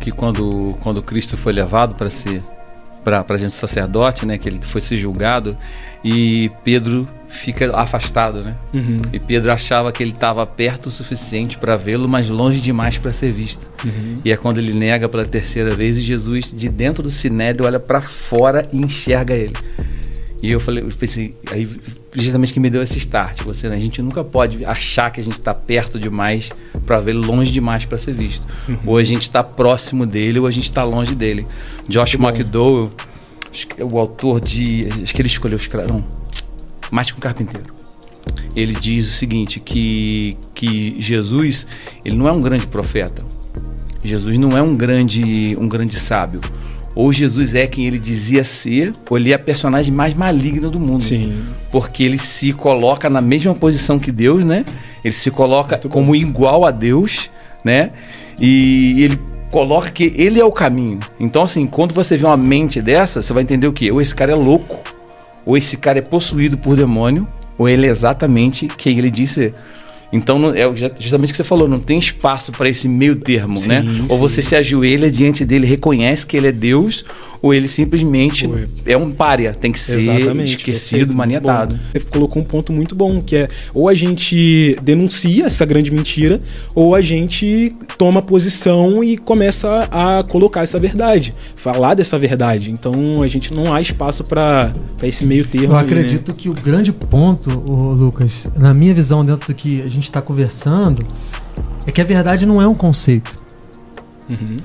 que quando, quando Cristo foi levado para ser para a presença do sacerdote, né, que ele foi ser julgado, e Pedro fica afastado, né? Uhum. E Pedro achava que ele estava perto o suficiente para vê-lo, mas longe demais para ser visto. Uhum. E é quando ele nega pela terceira vez e Jesus, de dentro do sinédrio, olha para fora e enxerga ele. E eu falei, eu pensei, aí justamente que me deu esse start. Você, né? A gente nunca pode achar que a gente está perto demais para ver longe demais para ser visto. Uhum. Ou a gente está próximo dele ou a gente está longe dele. Josh McDowell, o autor de, acho que ele escolheu os não, que um carpinteiro. Ele diz o seguinte que que Jesus ele não é um grande profeta. Jesus não é um grande um grande sábio ou Jesus é quem ele dizia ser, ou ele é a personagem mais maligna do mundo. Sim. Porque ele se coloca na mesma posição que Deus, né? Ele se coloca como igual a Deus, né? E ele coloca que ele é o caminho. Então, assim, quando você vê uma mente dessa, você vai entender o quê? Ou esse cara é louco, ou esse cara é possuído por demônio, ou ele é exatamente quem ele diz ser. Então, é justamente o que você falou, não tem espaço para esse meio termo, Sim, né? Ou sim. você se ajoelha diante dele, reconhece que ele é Deus, ou ele simplesmente Ou é- é um pária, tem que ser Exatamente. esquecido, perfeito, maniatado. bom. Você colocou um ponto muito bom, que é ou a gente denuncia essa grande mentira, ou a gente toma posição e começa a colocar essa verdade, falar dessa verdade. Então a gente não há espaço para esse meio termo. Eu aí, né? acredito que o grande ponto, Lucas, na minha visão, dentro do que a gente está conversando, é que a verdade não é um conceito. Uhum.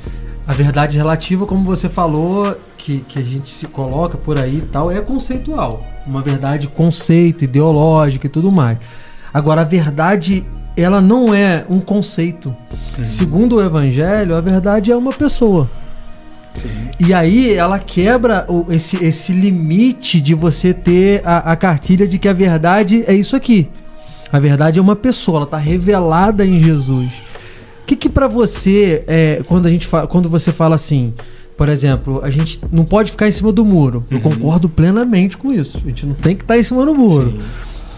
A verdade relativa, como você falou, que, que a gente se coloca por aí e tal, é conceitual. Uma verdade conceito, ideológica e tudo mais. Agora, a verdade, ela não é um conceito. Segundo o Evangelho, a verdade é uma pessoa. Sim. E aí ela quebra o- esse, esse limite de você ter a, a cartilha de que a verdade é isso aqui. A verdade é uma pessoa, ela está revelada em Jesus. O que que para você, é, quando, a gente quando você fala assim, por exemplo, a gente não pode ficar em cima do muro. Eu concordo plenamente com isso. A gente não tem que estar em cima do muro. Sim.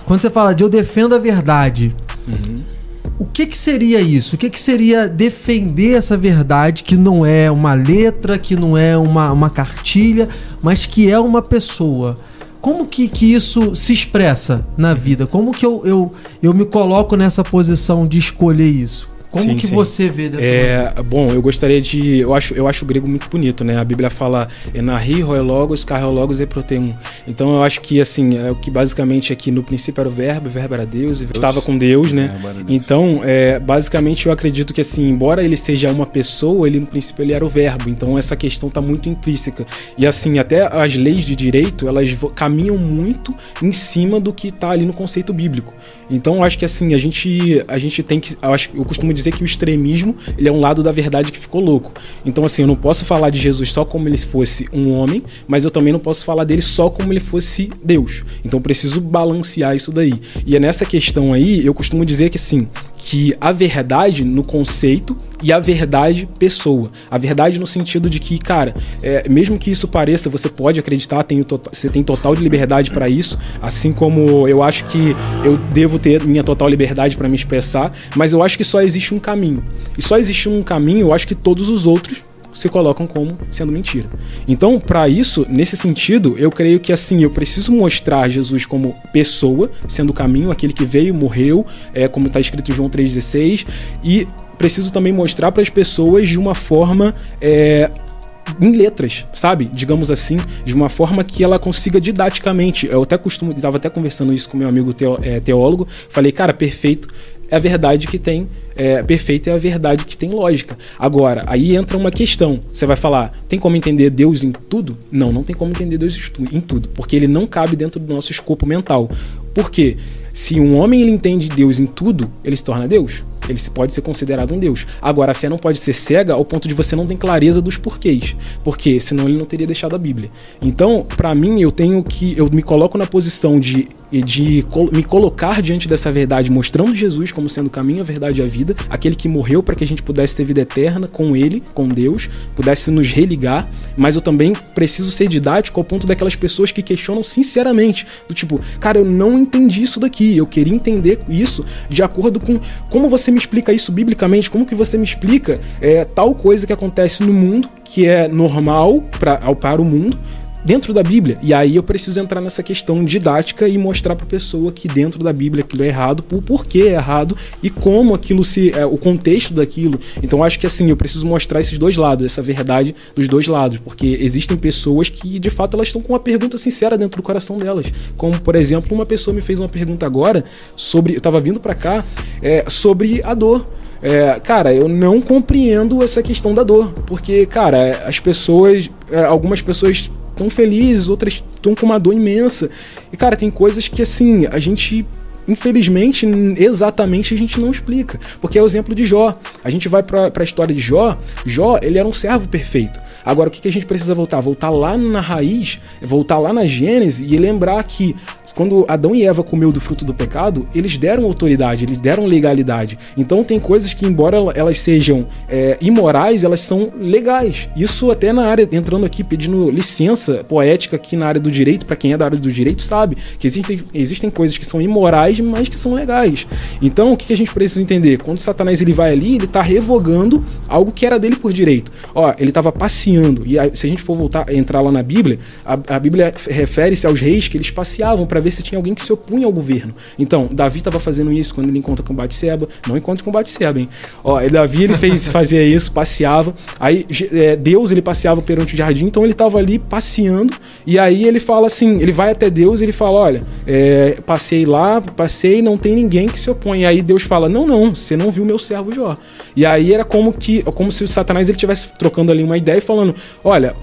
Quando você fala de eu defendo a verdade, Uhum. o que, que seria isso? O que, que seria defender essa verdade que não é uma letra, que não é uma, uma cartilha, mas que é uma pessoa? Como que, que isso se expressa na vida? Como que eu, eu, eu me coloco nessa posição de escolher isso? Como Sim, que sim. você vê dessa maneira? É, bom, eu gostaria de. Eu acho, eu acho o grego muito bonito, né? A Bíblia fala Enahi, Roelogos, Carreologos e Proteum. Então eu acho que, assim, é o que basicamente aqui no princípio era o verbo, o verbo era Deus, e estava com Deus, né? É, né? Então, é, basicamente, eu acredito que, assim, embora ele seja uma pessoa, ele no princípio ele era o verbo. Então, essa questão está muito intrínseca. E, assim, até as leis de direito, elas caminham muito em cima do que está ali no conceito bíblico. Então, eu acho que, assim, a gente, a gente tem que. Eu, acho, eu costumo dizer que o extremismo ele é um lado da verdade que ficou louco. Então, assim, eu não posso falar de Jesus só como ele fosse um homem, mas eu também não posso falar dele só como ele fosse Deus. Então, preciso balancear isso daí. E é nessa questão aí, eu costumo dizer que, assim, que a verdade no conceito e a verdade pessoa. A verdade no sentido de que, cara, é, mesmo que isso pareça, você pode acreditar, tem o tota- você tem total de liberdade para isso, assim como eu acho que eu devo ter minha total liberdade para me expressar, mas eu acho que só existe um caminho. E só existe um caminho, eu acho que todos os outros se colocam como sendo mentira. Então, para isso, nesse sentido, eu creio que assim, eu preciso mostrar Jesus como pessoa, sendo o caminho, aquele que veio, morreu, é, como está escrito em João 3,16, e preciso também mostrar para as pessoas de uma forma. é, em letras, sabe? Digamos assim, de uma forma que ela consiga didaticamente. Eu até costumo, estava até conversando isso com meu amigo teo- é, teólogo. Falei, cara, perfeito é a verdade que tem. É, perfeita é a verdade que tem lógica. Agora, aí entra uma questão. Você vai falar, tem como entender Deus em tudo? Não, não tem como entender Deus em tu- em tudo, porque ele não cabe dentro do nosso escopo mental. Por quê? Se um homem ele entende Deus em tudo, ele se torna Deus. Ele pode ser considerado um Deus. Agora, a fé não pode ser cega ao ponto de você não ter clareza dos porquês. Porque senão ele não teria deixado a Bíblia. Então, pra mim, eu tenho que. Eu me coloco na posição de, de me colocar diante dessa verdade, mostrando Jesus como sendo o caminho, a verdade e a vida, aquele que morreu para que a gente pudesse ter vida eterna com ele, com Deus, pudesse nos religar. Mas eu também preciso ser didático ao ponto daquelas pessoas que questionam sinceramente. Do tipo, cara, eu não entendi isso daqui. Eu queria entender isso de acordo com como você me explica isso biblicamente? Como que você me explica é, tal coisa que acontece no mundo, que é normal pra, para o mundo, dentro da Bíblia. E aí eu preciso entrar nessa questão didática e mostrar para a pessoa que dentro da Bíblia aquilo é errado, o porquê é errado e como aquilo se. É, o contexto daquilo. Então acho que assim, eu preciso mostrar esses dois lados, essa verdade dos dois lados, porque existem pessoas que de fato elas estão com uma pergunta sincera dentro do coração delas. Como, por exemplo, uma pessoa me fez uma pergunta agora sobre. Eu tava vindo para cá é, sobre a dor. É, cara, eu não compreendo essa questão da dor, porque, cara, as pessoas, é, algumas pessoas tão felizes, outras estão com uma dor imensa. E, cara, tem coisas que, assim, a gente infelizmente, exatamente a gente não explica. Porque é o exemplo de Jó. A gente vai para a história de Jó. Jó, ele era um servo perfeito. Agora, o que, que a gente precisa voltar? Voltar lá na raiz, voltar lá na Gênese e lembrar que quando Adão e Eva comeu do fruto do pecado, eles deram autoridade, eles deram legalidade. Então tem coisas que, embora elas sejam é, imorais, elas são legais. Isso até na área, entrando aqui, pedindo licença poética aqui na área do direito, para quem é da área do direito sabe que existem, existem coisas que são imorais, mas que são legais. Então o que, a gente precisa entender? Quando Satanás ele vai ali, ele está revogando algo que era dele por direito. Ó, ele estava passeando. E se a gente for voltar entrar lá na Bíblia, a, a Bíblia refere-se aos reis que eles passeavam para ver se tinha alguém que se opunha ao governo. Então, Davi estava fazendo isso quando ele encontra com Batseba, não encontra com Batseba, hein? Ó, Davi ele fez fazia isso, passeava. Aí é, Deus ele passeava perante o jardim, então ele estava ali passeando e aí ele fala assim, ele vai até Deus e ele fala, olha, é, passei lá, passei, não tem ninguém que se opõe. E aí Deus fala, não, não, você não viu meu servo Jó. E aí era como que, como se o Satanás ele estivesse trocando ali uma ideia e falando: olha,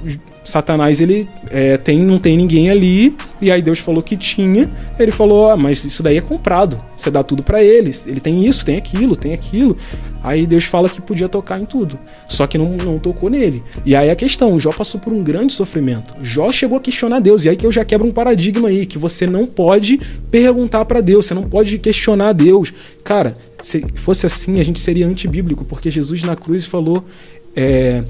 Satanás ele é, tem, não tem ninguém ali, e aí Deus falou que tinha. Ele falou: ah, mas isso daí é comprado, você dá tudo para eles. Ele tem isso, tem aquilo, tem aquilo. Aí Deus fala que podia tocar em tudo, só que não, não tocou nele. E aí a questão: Jó passou por um grande sofrimento. Jó chegou a questionar Deus, e aí que eu já quebro um paradigma aí: que você não pode perguntar para Deus, você não pode questionar Deus. Cara, se fosse assim, a gente seria antibíblico, porque Jesus na cruz falou. É,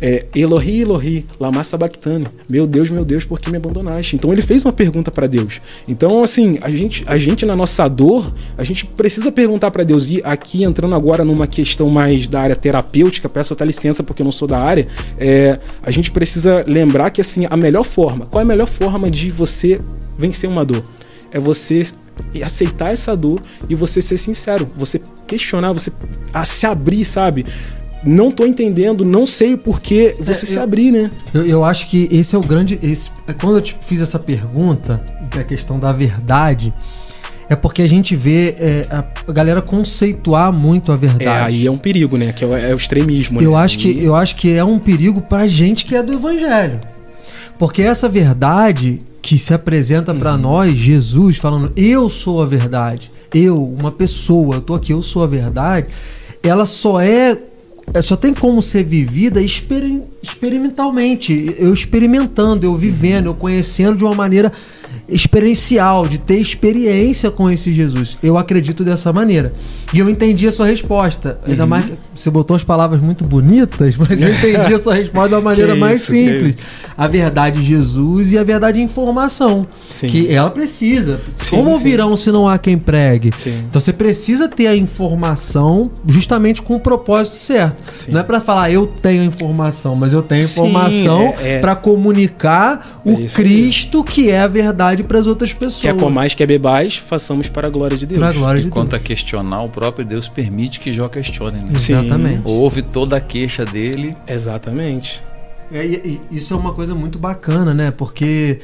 é, Elohi, Elohi, lama sabachthani. Meu Deus, meu Deus, por que me abandonaste? Então ele fez uma pergunta para Deus. Então, assim, a gente, a gente na nossa dor, a gente precisa perguntar para Deus. E aqui entrando agora numa questão mais da área terapêutica, peço até licença porque eu não sou da área, é, a gente precisa lembrar que, assim, a melhor forma, qual é a melhor forma de você vencer uma dor? É você aceitar essa dor e você ser sincero, você questionar, você se abrir, sabe? Não tô entendendo, não sei o porquê você é, se eu, abrir, né? Eu, eu, acho que esse é o grande. Esse, quando eu te fiz essa pergunta, da questão da verdade, é porque a gente vê é, a galera conceituar muito a verdade. É, aí é um perigo, né? Que é o, é o extremismo. Eu, né? acho que, eu acho que é um perigo pra gente que é do evangelho. Porque essa verdade que se apresenta para uhum. nós, Jesus, falando, eu sou a verdade, eu, uma pessoa, eu tô aqui, eu sou a verdade, ela só é é, só tem como ser vivida exper experimentalmente. Eu experimentando, eu vivendo, eu conhecendo de uma maneira experiencial, de ter experiência com esse Jesus. Eu acredito dessa maneira. E eu entendi a sua resposta. Ainda uhum. mais você botou as palavras muito bonitas, mas eu entendi a sua resposta uma maneira mais isso, simples. A verdade Jesus e a verdade informação. Sim. Que ela precisa. Sim, Como sim. virão se não há quem pregue? Então você precisa ter a informação justamente com o propósito certo. Não é para falar eu tenho informação, mas eu tenho informação é, é. para comunicar o é Cristo que é a verdade para as outras pessoas. Quer comais, quer bebais, façamos para a glória de Deus. Para a glória de e quanto a questionar, o próprio Deus permite que Jó questione. Né? Exatamente. Ouve toda a queixa dele. Exatamente. É, e, e, isso é uma coisa muito bacana, né? Porque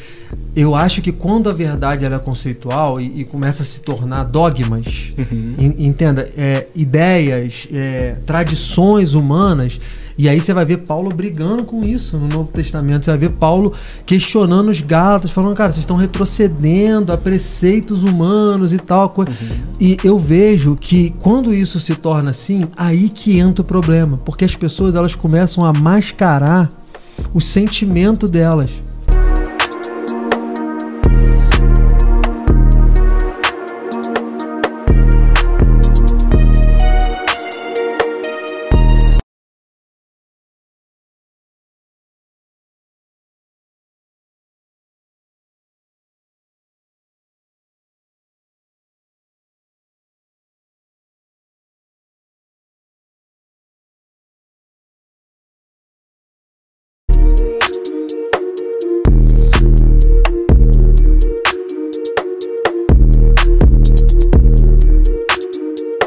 eu acho que quando a verdade ela é conceitual e, e começa a se tornar dogmas, uhum. entenda, é, ideias, é, tradições humanas, e aí você vai ver Paulo brigando com isso no Novo Testamento. Você vai ver Paulo questionando os Gálatas, falando, cara, vocês estão retrocedendo a preceitos humanos e tal. Uhum. E eu vejo que quando isso se torna assim, aí que entra o problema. Porque as pessoas elas começam a mascarar o sentimento delas.